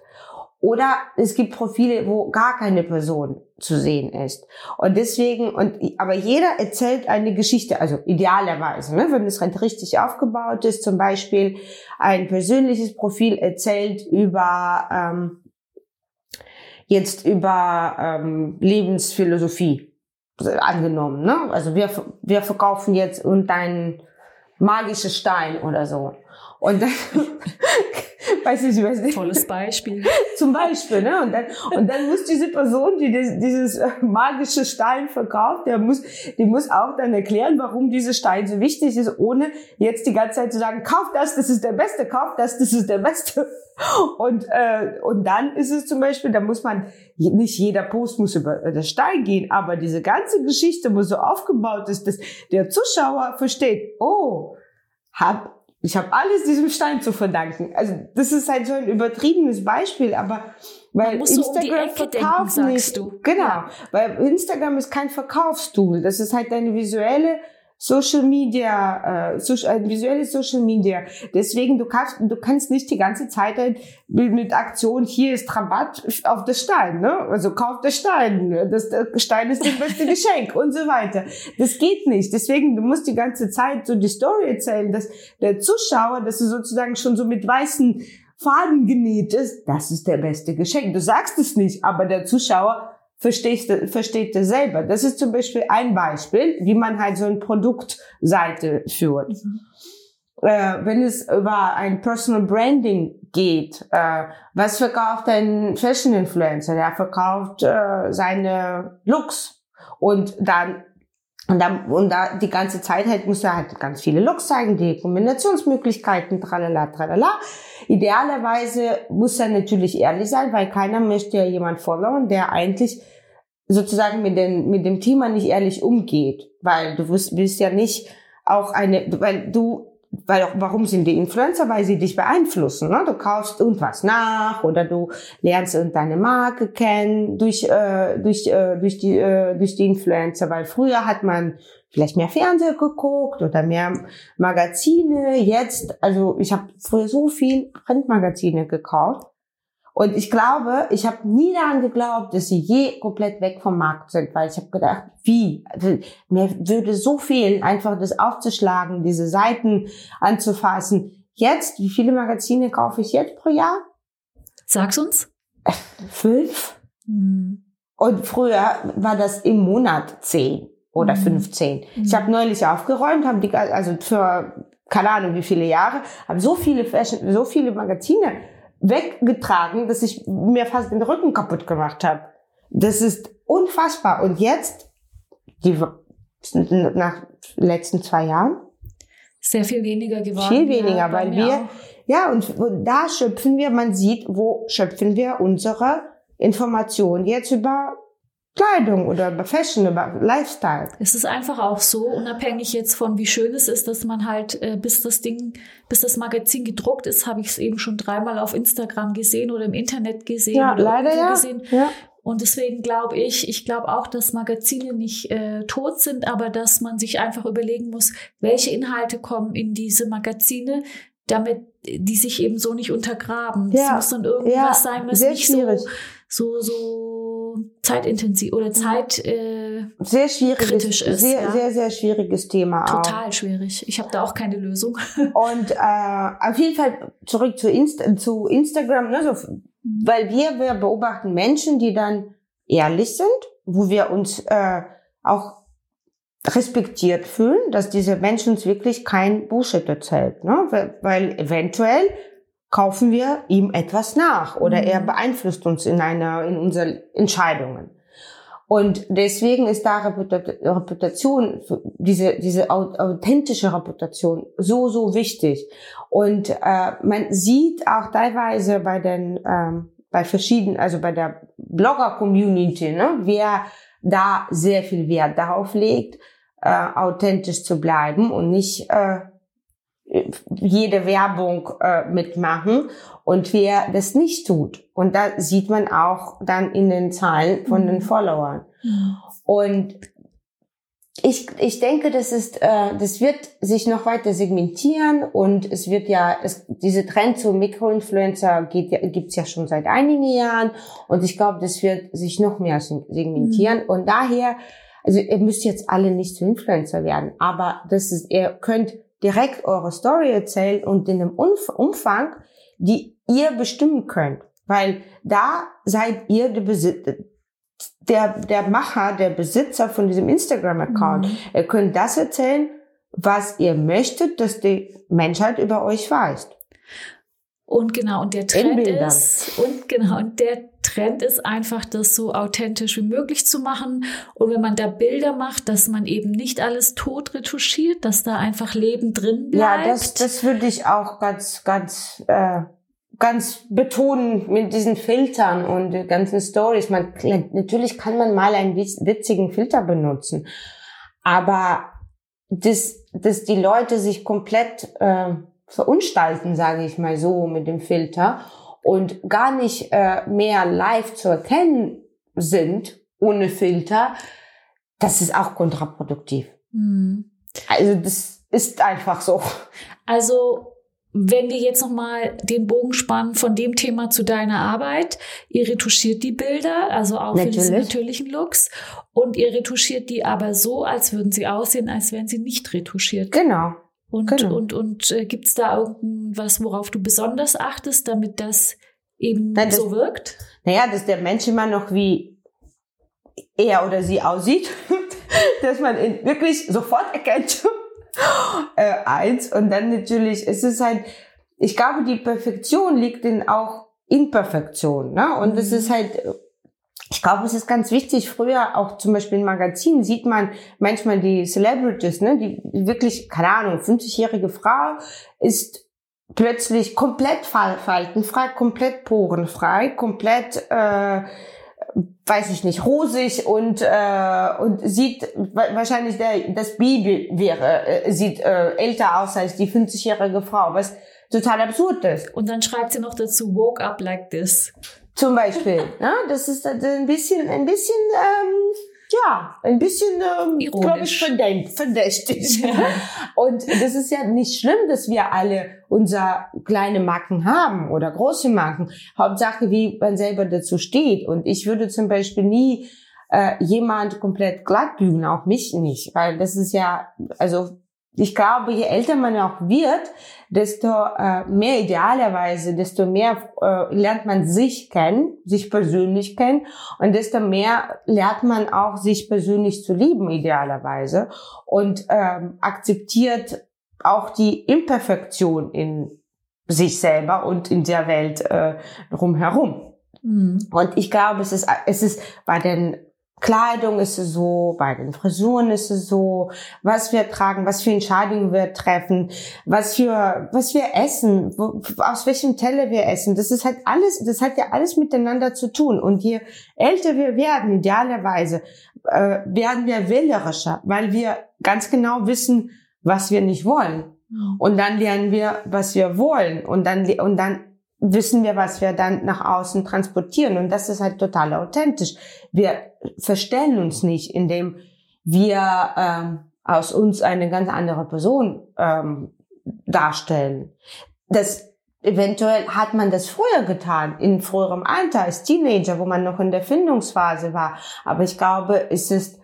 Oder es gibt Profile, wo gar keine Person zu sehen ist. Und deswegen, und, aber jeder erzählt eine Geschichte, also idealerweise, ne, wenn es halt richtig aufgebaut ist, zum Beispiel ein persönliches Profil erzählt über, ähm, jetzt über ähm, Lebensphilosophie, angenommen, ne? Also wir, wir verkaufen jetzt irgendeinen magisches Stein oder so. Und dann weiß ich, weiß nicht. Tolles Beispiel. Zum Beispiel, ne? Und dann, und dann muss diese Person, die das, dieses äh, magische Stein verkauft, der muss, die muss auch dann erklären, warum dieser Stein so wichtig ist, ohne jetzt die ganze Zeit zu sagen, kauf das, das ist der Beste, kauf das, das ist der Beste. Und, äh, und dann ist es zum Beispiel, da muss man, nicht jeder Post muss über den Stein gehen, aber diese ganze Geschichte muss so aufgebaut ist, dass der Zuschauer versteht, oh, hab, ich habe alles diesem Stein zu verdanken. Also das ist halt so ein übertriebenes Beispiel, aber weil Instagram um verkauft nicht. Du. Genau, ja. weil Instagram ist kein Verkaufstool. Das ist halt eine visuelle Social Media, äh, so, ein visuelles Social Media. Deswegen, du kannst, du kannst nicht die ganze Zeit halt mit Aktion, hier ist Rabatt auf das Stein, ne? Also kauf das Stein, das, der Stein ist das beste Geschenk und so weiter. Das geht nicht. Deswegen, du musst die ganze Zeit so die Story erzählen, dass der Zuschauer, dass du sozusagen schon so mit weißen Faden genäht ist, das ist der beste Geschenk. Du sagst es nicht, aber der Zuschauer verstehst versteht du selber. Das ist zum Beispiel ein Beispiel, wie man halt so eine Produktseite führt. Mhm. Äh, wenn es über ein Personal Branding geht, äh, was verkauft ein Fashion Influencer? Der verkauft äh, seine Looks und dann und dann, und da die ganze Zeit halt muss er halt ganz viele Looks zeigen, die Kombinationsmöglichkeiten, tralala, tralala. Idealerweise muss er natürlich ehrlich sein, weil keiner möchte ja jemand followen, der eigentlich sozusagen mit, den, mit dem Thema nicht ehrlich umgeht. Weil du willst, willst ja nicht auch eine, weil du weil warum sind die Influencer? Weil sie dich beeinflussen. Ne? Du kaufst irgendwas nach oder du lernst irgendeine Marke kennen durch äh, durch äh, durch die äh, durch die Influencer. Weil früher hat man vielleicht mehr Fernseher geguckt oder mehr Magazine. Jetzt, also ich habe früher so viel Printmagazine gekauft und ich glaube, ich habe nie daran geglaubt, dass sie je komplett weg vom Markt sind, weil ich habe gedacht, wie? Also, mir würde so fehlen, einfach das aufzuschlagen, diese Seiten anzufassen. Jetzt, wie viele Magazine kaufe ich jetzt pro Jahr? Sag's uns. Fünf. Hm. Und früher war das im Monat zehn oder hm. 15. Mhm. Ich habe neulich aufgeräumt, habe die also für keine Ahnung wie viele Jahre, habe so viele Fashion, so viele Magazine weggetragen, dass ich mir fast den Rücken kaputt gemacht habe. Das ist unfassbar. Und jetzt, die, nach letzten zwei Jahren, sehr viel weniger geworden. Viel weniger, ja, weil wir, auch. ja, und, und da schöpfen wir, man sieht, wo schöpfen wir unsere Informationen jetzt über Kleidung oder über Fashion, über Lifestyle. Es ist einfach auch so, unabhängig jetzt von wie schön es ist, dass man halt, äh, bis das Ding, bis das Magazin gedruckt ist, habe ich es eben schon dreimal auf Instagram gesehen oder im Internet gesehen ja, leider ja. gesehen. Ja. Und deswegen glaube ich, ich glaube auch, dass Magazine nicht äh, tot sind, aber dass man sich einfach überlegen muss, welche Inhalte kommen in diese Magazine, damit die sich eben so nicht untergraben. Ja. Das muss dann irgendwas ja, sein, was nicht schwierig. so, so, zeitintensiv oder Zeit äh, sehr schwieriges, ist. Sehr, ja. sehr, sehr schwieriges Thema. Total auch. schwierig. Ich habe da auch keine Lösung. Und äh, auf jeden Fall zurück zu, Inst zu Instagram, ne, so, mhm. weil wir, wir beobachten Menschen, die dann ehrlich sind, wo wir uns äh, auch respektiert fühlen, dass diese Menschen uns wirklich kein Bullshit erzählt, ne? weil eventuell kaufen wir ihm etwas nach oder mhm. er beeinflusst uns in einer, in unseren Entscheidungen. Und deswegen ist da Reputation, diese, diese authentische Reputation so, so wichtig. Und äh, man sieht auch teilweise bei den, ähm, bei verschiedenen, also bei der Blogger-Community, ne, wer da sehr viel Wert darauf legt, äh, authentisch zu bleiben und nicht äh, jede Werbung äh, mitmachen und wer das nicht tut. Und da sieht man auch dann in den Zahlen von mhm. den Followern. Und ich, ich denke, das ist, äh, das wird sich noch weiter segmentieren und es wird ja, es, diese Trend zum Mikroinfluencer geht, gibt's ja schon seit einigen Jahren und ich glaube, das wird sich noch mehr segmentieren mhm. und daher, also ihr müsst jetzt alle nicht zu Influencer werden, aber das ist, ihr könnt direkt eure Story erzählen und in einem Umfang, die ihr bestimmen könnt. Weil da seid ihr der Besitzer, der, der Macher, der Besitzer von diesem Instagram-Account. Mhm. Ihr könnt das erzählen, was ihr möchtet, dass die Menschheit über euch weiß. Und genau, und der Trend ist, und genau, und der Trend ist einfach, das so authentisch wie möglich zu machen. Und wenn man da Bilder macht, dass man eben nicht alles tot retuschiert, dass da einfach Leben drin bleibt. Ja, das, das würde ich auch ganz, ganz, äh, ganz betonen mit diesen Filtern und den ganzen Stories. Man, natürlich kann man mal einen witzigen Filter benutzen, aber dass, dass die Leute sich komplett äh, verunstalten, sage ich mal so, mit dem Filter und gar nicht äh, mehr live zu erkennen sind ohne Filter, das ist auch kontraproduktiv. Mhm. Also das ist einfach so. Also wenn wir jetzt nochmal den Bogen spannen von dem Thema zu deiner Arbeit, ihr retuschiert die Bilder, also auch Natürlich. für diese natürlichen Looks, und ihr retuschiert die aber so, als würden sie aussehen, als wären sie nicht retuschiert. Genau. Und, genau. und, und äh, gibt es da irgendwas, worauf du besonders achtest, damit das eben Nein, das, so wirkt? Naja, dass der Mensch immer noch wie er oder sie aussieht, dass man ihn wirklich sofort erkennt. äh, eins. Und dann natürlich, es ist halt, ich glaube, die Perfektion liegt in auch Imperfektion. Ne? Und es mhm. ist halt ich glaube, es ist ganz wichtig. Früher auch zum Beispiel in Magazinen sieht man manchmal die Celebrities, ne, die wirklich, keine Ahnung, 50-jährige Frau ist plötzlich komplett faltenfrei, komplett porenfrei, komplett äh, weiß ich nicht, rosig und, äh, und sieht wahrscheinlich der, das Baby wäre, äh, sieht äh, älter aus als die 50-jährige Frau, was total absurd ist. Und dann schreibt sie noch dazu, woke up like this. Zum Beispiel. ja, das ist ein bisschen, ein bisschen, ähm, ja, ein bisschen, ähm, glaube ich, verdächtig. Und das ist ja nicht schlimm, dass wir alle unser kleine Marken haben oder große Marken. Hauptsache, wie man selber dazu steht. Und ich würde zum Beispiel nie äh, jemand komplett glatt bügeln, auch mich nicht, weil das ist ja, also ich glaube, je älter man auch wird, desto äh, mehr idealerweise, desto mehr äh, lernt man sich kennen, sich persönlich kennen und desto mehr lernt man auch sich persönlich zu lieben idealerweise und ähm, akzeptiert auch die Imperfektion in sich selber und in der Welt äh, drumherum. Mhm. Und ich glaube, es ist, es ist bei den Kleidung ist es so, bei den Frisuren ist es so, was wir tragen, was für Entscheidungen wir treffen, was für, was wir essen, wo, aus welchem Teller wir essen. Das ist halt alles, das hat ja alles miteinander zu tun. Und je älter wir werden, idealerweise, äh, werden wir wählerischer, weil wir ganz genau wissen, was wir nicht wollen. Mhm. Und dann lernen wir, was wir wollen. Und dann, und dann wissen wir, was wir dann nach außen transportieren. Und das ist halt total authentisch. Wir verstellen uns nicht, indem wir ähm, aus uns eine ganz andere Person ähm, darstellen. Das Eventuell hat man das früher getan, in früherem Alter, als Teenager, wo man noch in der Findungsphase war. Aber ich glaube, es ist,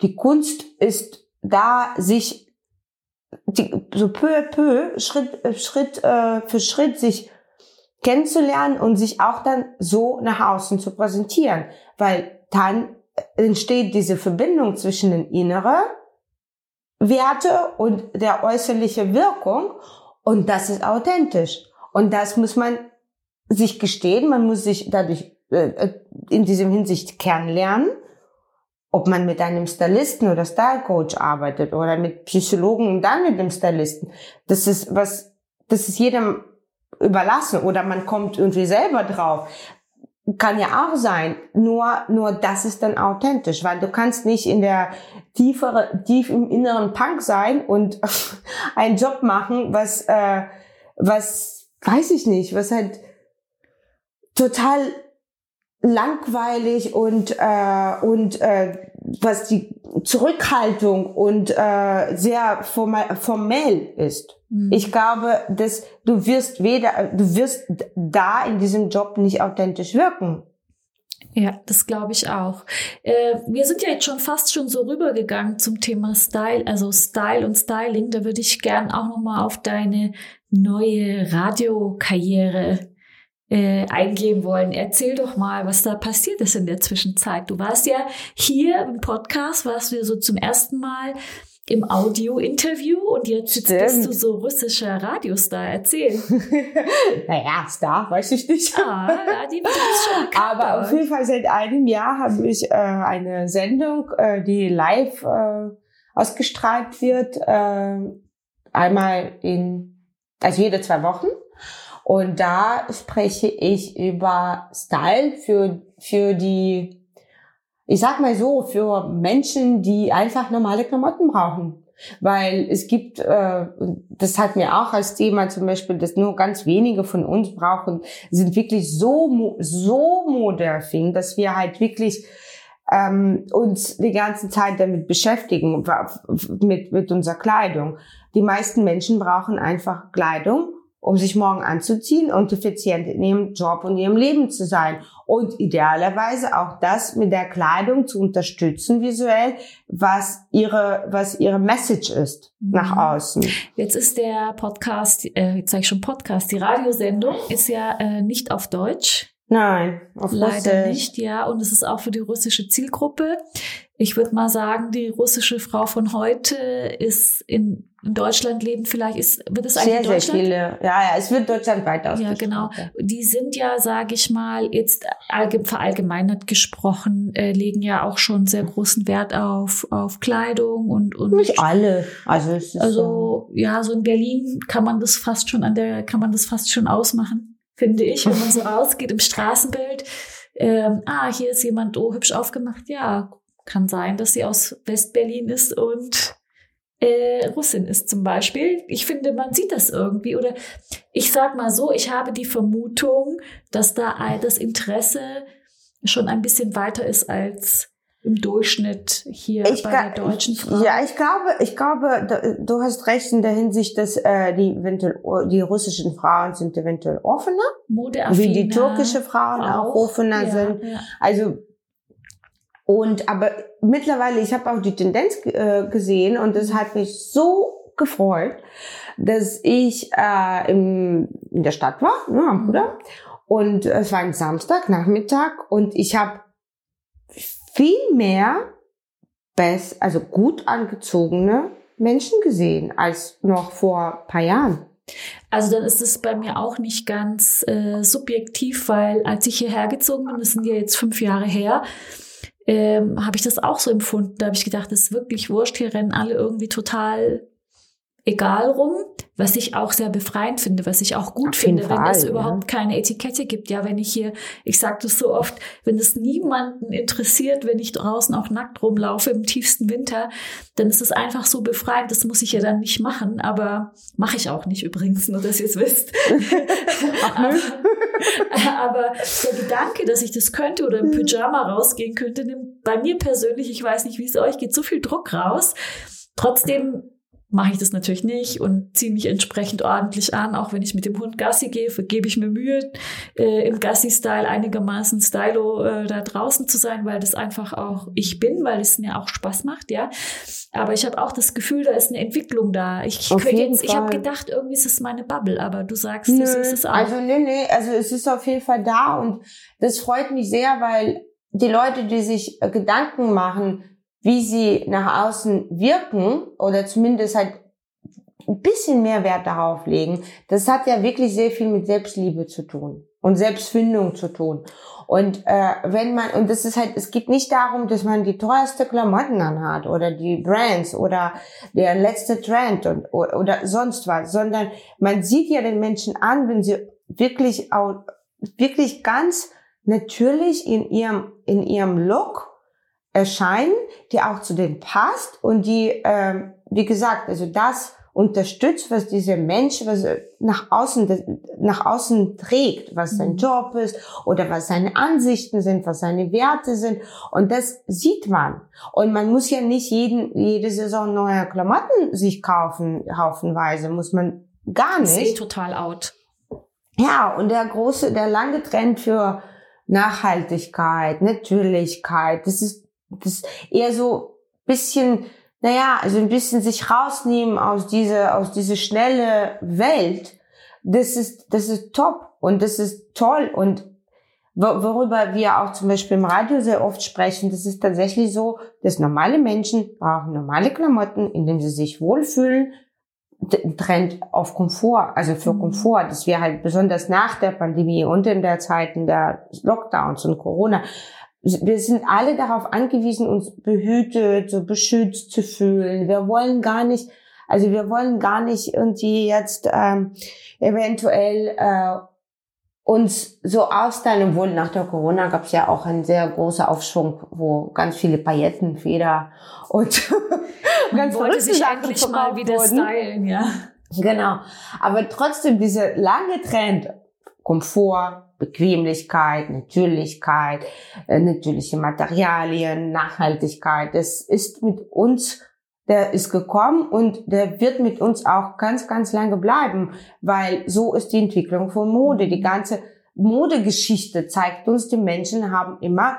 die Kunst ist da, sich die, so peu à peu, Schritt, Schritt äh, für Schritt sich kennenzulernen und sich auch dann so nach außen zu präsentieren, weil dann entsteht diese Verbindung zwischen den inneren Werte und der äußerliche Wirkung. Und das ist authentisch. Und das muss man sich gestehen, man muss sich dadurch äh, in diesem Hinsicht kennenlernen, ob man mit einem Stylisten oder Style Coach arbeitet oder mit Psychologen und dann mit dem Stylisten. Das ist was, das ist jedem überlassen oder man kommt irgendwie selber drauf. Kann ja auch sein. Nur, nur das ist dann authentisch, weil du kannst nicht in der tiefere, tief im inneren Punk sein und einen Job machen, was, äh, was, weiß ich nicht, was halt total langweilig und äh, und äh, was die Zurückhaltung und äh, sehr formell ist. Mhm. Ich glaube, dass du wirst weder, du wirst da in diesem Job nicht authentisch wirken. Ja, das glaube ich auch. Äh, wir sind ja jetzt schon fast schon so rübergegangen zum Thema Style, also Style und Styling. Da würde ich gern auch noch mal auf deine neue Radiokarriere äh, eingehen wollen. Erzähl doch mal, was da passiert ist in der Zwischenzeit. Du warst ja hier im Podcast, warst du so zum ersten Mal im Audio-Interview und jetzt, jetzt bist du so russischer Radiostar. Erzähl. naja, Star, weiß ich nicht. Ah, ja, die schon Aber auf jeden Fall seit einem Jahr habe ich äh, eine Sendung, äh, die live äh, ausgestrahlt wird. Äh, einmal in, also jede zwei Wochen. Und da spreche ich über Style für, für die ich sag mal so, für Menschen, die einfach normale Klamotten brauchen. Weil es gibt, äh, das hat mir auch als Thema zum Beispiel, dass nur ganz wenige von uns brauchen, sind wirklich so, so moderaffin, dass wir halt wirklich ähm, uns die ganze Zeit damit beschäftigen, mit, mit unserer Kleidung. Die meisten Menschen brauchen einfach Kleidung um sich morgen anzuziehen und effizient in ihrem Job und ihrem Leben zu sein. Und idealerweise auch das mit der Kleidung zu unterstützen visuell, was ihre, was ihre Message ist mhm. nach außen. Jetzt ist der Podcast, äh, jetzt sage ich schon Podcast, die Radiosendung ist ja äh, nicht auf Deutsch. Nein, auf Leider Russisch. nicht, ja. Und es ist auch für die russische Zielgruppe. Ich würde mal sagen, die russische Frau von heute ist in in Deutschland leben, vielleicht ist, wird es eigentlich sehr, Deutschland? Sehr viele, ja, ja, es wird deutschlandweit ausgestrahlt. Ja, genau. Die sind ja, sage ich mal, jetzt verallgemeinert gesprochen, äh, legen ja auch schon sehr großen Wert auf, auf Kleidung und, und. Nicht alle. Also, es ist also, ja, so in Berlin kann man das fast schon an der, kann man das fast schon ausmachen, finde ich, wenn man so rausgeht im Straßenbild ähm, ah, hier ist jemand oh, hübsch aufgemacht. Ja, kann sein, dass sie aus Westberlin ist und äh, Russin ist zum Beispiel. Ich finde, man sieht das irgendwie. Oder ich sag mal so, ich habe die Vermutung, dass da das Interesse schon ein bisschen weiter ist als im Durchschnitt hier ich bei der deutschen Frau. Ja, ich glaube, ich glaube, du hast recht in der Hinsicht, dass äh, die, eventuell, die russischen Frauen sind eventuell offener, wie die türkische Frauen auch, auch offener ja, sind. Ja. Also und aber mittlerweile, ich habe auch die Tendenz äh, gesehen und das hat mich so gefreut, dass ich äh, im, in der Stadt war, ne, am Bruder. Und es war ein Samstag, Nachmittag und ich habe viel mehr best, also gut angezogene Menschen gesehen als noch vor paar Jahren. Also dann ist es bei mir auch nicht ganz äh, subjektiv, weil als ich hierher gezogen bin, das sind ja jetzt fünf Jahre her, ähm, habe ich das auch so empfunden. Da habe ich gedacht, das ist wirklich wurscht, hier rennen alle irgendwie total egal rum, was ich auch sehr befreiend finde, was ich auch gut Auf finde, wenn Fall, es ja. überhaupt keine Etikette gibt. Ja, wenn ich hier, ich sage das so oft, wenn es niemanden interessiert, wenn ich draußen auch nackt rumlaufe im tiefsten Winter, dann ist es einfach so befreiend. Das muss ich ja dann nicht machen, aber mache ich auch nicht übrigens, nur dass ihr es wisst. aber, aber der Gedanke, dass ich das könnte oder im Pyjama rausgehen könnte, nimmt bei mir persönlich, ich weiß nicht, wie es euch geht, so viel Druck raus. Trotzdem mache ich das natürlich nicht und ziehe mich entsprechend ordentlich an. Auch wenn ich mit dem Hund Gassi gehe, gebe ich mir Mühe, äh, im Gassi-Style einigermaßen stylo äh, da draußen zu sein, weil das einfach auch ich bin, weil es mir auch Spaß macht, ja. Aber ich habe auch das Gefühl, da ist eine Entwicklung da. Ich, ich, jetzt, ich habe gedacht, irgendwie ist es meine Bubble, aber du sagst, Nö, das ist es auch. Also nee, nee, also es ist auf jeden Fall da und das freut mich sehr, weil die Leute, die sich äh, Gedanken machen, wie sie nach außen wirken oder zumindest halt ein bisschen mehr Wert darauf legen, das hat ja wirklich sehr viel mit Selbstliebe zu tun und Selbstfindung zu tun. Und äh, wenn man, und das ist halt, es geht nicht darum, dass man die teuerste Klamotten anhat oder die Brands oder der letzte Trend und, oder, oder sonst was, sondern man sieht ja den Menschen an, wenn sie wirklich auch, wirklich ganz natürlich in ihrem, in ihrem Look erscheinen, die auch zu denen passt und die, äh, wie gesagt, also das unterstützt, was dieser Mensch was nach außen, nach außen trägt, was sein mhm. Job ist oder was seine Ansichten sind, was seine Werte sind. Und das sieht man. Und man muss ja nicht jeden, jede Saison neue Klamotten sich kaufen, haufenweise, muss man gar nicht. Das ist total out. Ja, und der große, der lange Trend für Nachhaltigkeit, Natürlichkeit, das ist das eher so bisschen, naja, also ein bisschen sich rausnehmen aus dieser, aus dieser schnelle Welt. Das ist, das ist top und das ist toll und worüber wir auch zum Beispiel im Radio sehr oft sprechen, das ist tatsächlich so, dass normale Menschen brauchen normale Klamotten, in denen sie sich wohlfühlen, Trend auf Komfort, also für mhm. Komfort, dass wir halt besonders nach der Pandemie und in der Zeiten der Lockdowns und Corona wir sind alle darauf angewiesen, uns behütet, so beschützt zu fühlen. Wir wollen gar nicht, also wir wollen gar nicht irgendwie jetzt ähm, eventuell äh, uns so austeilen, obwohl nach der Corona gab es ja auch einen sehr großen Aufschwung, wo ganz viele Pailletten, Feder und ganz wollte sich Sachen endlich mal wieder stylen, ja. Genau. Aber trotzdem diese lange Trend, Komfort, Bequemlichkeit, Natürlichkeit, äh, natürliche Materialien, Nachhaltigkeit. Das ist mit uns, der ist gekommen und der wird mit uns auch ganz, ganz lange bleiben, weil so ist die Entwicklung von Mode. Die ganze Modegeschichte zeigt uns, die Menschen haben immer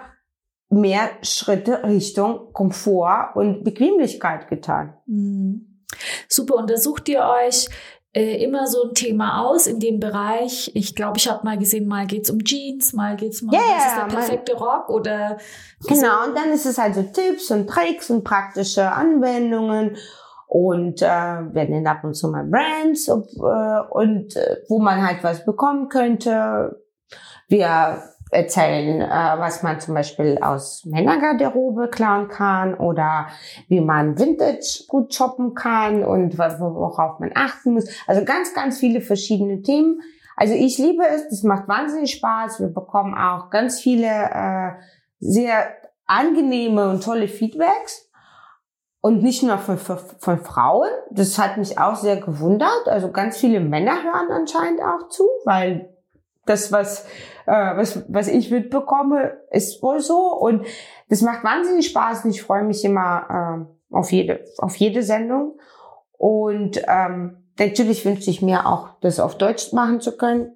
mehr Schritte Richtung Komfort und Bequemlichkeit getan. Mhm. Super, untersucht ihr euch äh, immer so ein Thema aus in dem Bereich. Ich glaube, ich habe mal gesehen, mal geht's um Jeans, mal geht's mal, yeah, was ist der perfekte Rock oder Genau, so. und dann ist es halt so Tipps und Tricks und praktische Anwendungen und äh, wir nennen ab und zu mal Brands und, äh, und äh, wo man halt was bekommen könnte. Wir erzählen, äh, was man zum Beispiel aus Männergarderobe klauen kann oder wie man Vintage gut shoppen kann und worauf man achten muss. Also ganz, ganz viele verschiedene Themen. Also ich liebe es, das macht wahnsinnig Spaß. Wir bekommen auch ganz viele äh, sehr angenehme und tolle Feedbacks. Und nicht nur von, von, von Frauen. Das hat mich auch sehr gewundert. Also ganz viele Männer hören anscheinend auch zu, weil das, was, äh, was, was ich mitbekomme, ist wohl so. Und das macht wahnsinnig Spaß und ich freue mich immer äh, auf, jede, auf jede Sendung. Und ähm, natürlich wünsche ich mir auch, das auf Deutsch machen zu können.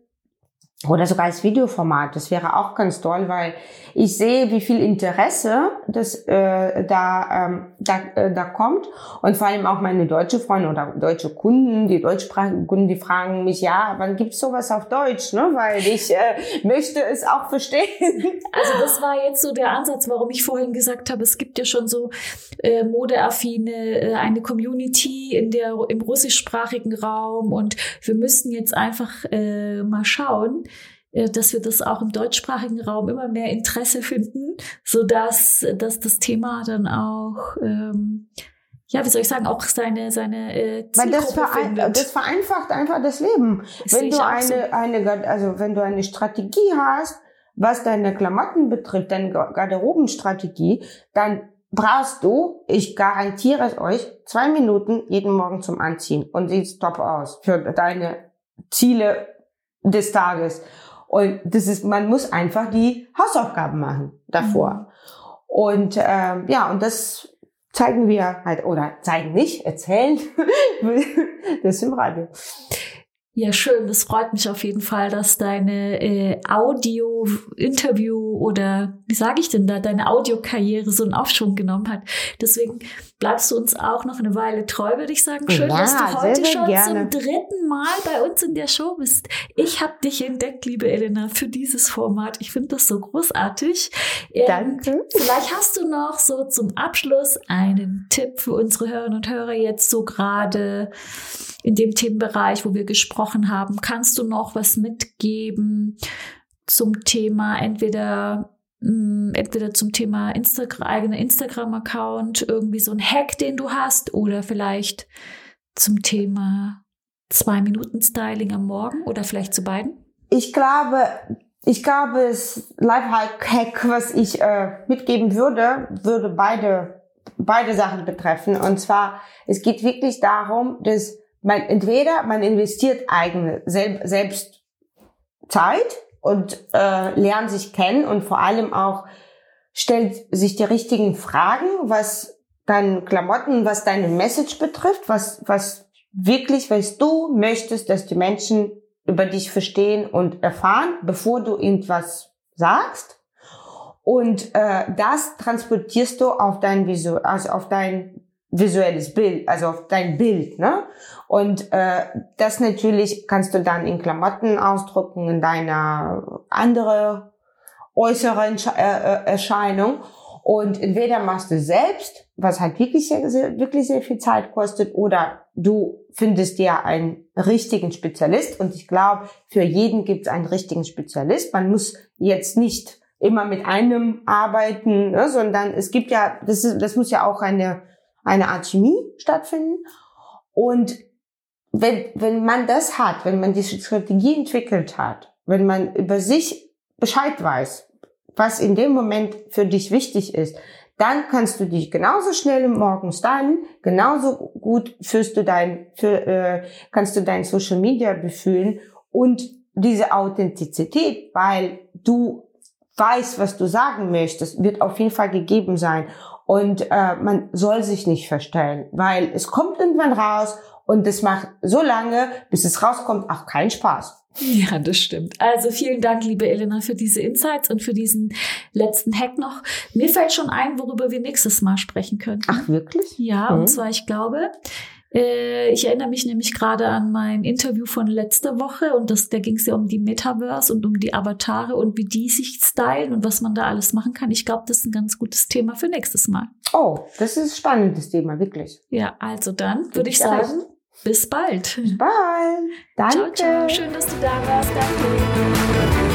Oder sogar als Videoformat. Das wäre auch ganz toll, weil ich sehe, wie viel Interesse das äh, da, ähm, da, äh, da kommt. Und vor allem auch meine deutsche Freunde oder deutsche Kunden, die deutschsprachigen Kunden, die fragen mich, ja, wann gibt's sowas auf Deutsch? Ne? Weil ich äh, möchte es auch verstehen. Also das war jetzt so der Ansatz, warum ich vorhin gesagt habe, es gibt ja schon so äh, modeaffine, äh, eine Community in der, im russischsprachigen Raum und wir müssten jetzt einfach äh, mal schauen, dass wir das auch im deutschsprachigen Raum immer mehr Interesse finden, so dass, dass das Thema dann auch ähm, ja, wie soll ich sagen, auch seine seine äh, Weil das, verein, das vereinfacht einfach das Leben. Das wenn du eine so. eine also wenn du eine Strategie hast, was deine Klamotten betrifft, deine Garderobenstrategie, dann brauchst du, ich garantiere es euch, zwei Minuten jeden Morgen zum Anziehen und sieht top aus für deine Ziele des Tages. Und das ist, man muss einfach die Hausaufgaben machen davor. Mhm. Und ähm, ja, und das zeigen wir halt, oder zeigen nicht, erzählen. das ist im Radio. Ja, schön. Das freut mich auf jeden Fall, dass deine äh, Audio-Interview oder wie sage ich denn da, deine Audiokarriere so einen Aufschwung genommen hat. Deswegen bleibst du uns auch noch eine Weile treu, würde ich sagen. Schön, ja, dass du heute schon gerne. zum dritten Mal bei uns in der Show bist. Ich habe dich entdeckt, liebe Elena, für dieses Format. Ich finde das so großartig. Ähm, Danke. Vielleicht hast du noch so zum Abschluss einen Tipp für unsere Hörerinnen und Hörer jetzt so gerade in dem Themenbereich, wo wir gesprochen haben. Kannst du noch was mitgeben zum Thema entweder mm, entweder zum Thema Instagram, eigener Instagram-Account, irgendwie so ein Hack, den du hast, oder vielleicht zum Thema zwei Minuten Styling am Morgen oder vielleicht zu beiden? Ich glaube, ich glaube, das Lifehack, was ich äh, mitgeben würde, würde beide beide Sachen betreffen. Und zwar, es geht wirklich darum, dass man entweder man investiert eigene sel selbst Zeit und äh, lernt sich kennen und vor allem auch stellt sich die richtigen Fragen, was deine Klamotten, was deine Message betrifft, was was wirklich, was du möchtest, dass die Menschen über dich verstehen und erfahren, bevor du irgendwas sagst. Und äh, das transportierst du auf dein Visu also auf dein visuelles Bild, also auf dein Bild, ne? Und äh, das natürlich kannst du dann in Klamotten ausdrucken, in deiner andere äußeren äh, äh, Erscheinung. Und entweder machst du selbst, was halt wirklich sehr, sehr, wirklich sehr viel Zeit kostet, oder du findest dir einen richtigen Spezialist. Und ich glaube, für jeden gibt es einen richtigen Spezialist. Man muss jetzt nicht immer mit einem arbeiten, ne, sondern es gibt ja, das, ist, das muss ja auch eine eine Art Chemie stattfinden. Und wenn, wenn man das hat, wenn man diese Strategie entwickelt hat, wenn man über sich Bescheid weiß, was in dem Moment für dich wichtig ist, dann kannst du dich genauso schnell morgens dann, genauso gut führst du dein, für, äh, kannst du dein Social Media befühlen und diese Authentizität, weil du weißt, was du sagen möchtest, wird auf jeden Fall gegeben sein. Und äh, man soll sich nicht verstellen, weil es kommt irgendwann raus und es macht so lange, bis es rauskommt, auch keinen Spaß. Ja, das stimmt. Also vielen Dank, liebe Elena, für diese Insights und für diesen letzten Hack noch. Mir fällt schon ein, worüber wir nächstes Mal sprechen können. Ach, wirklich? Ja, mhm. und zwar, ich glaube, äh, ich erinnere mich nämlich gerade an mein Interview von letzter Woche und das, da ging es ja um die Metaverse und um die Avatare und wie die sich stylen und was man da alles machen kann. Ich glaube, das ist ein ganz gutes Thema für nächstes Mal. Oh, das ist ein spannendes Thema, wirklich. Ja, also dann würde ich sagen, bis bald. Bis bald. Danke. Ciao, ciao. Schön, dass du da warst. Danke.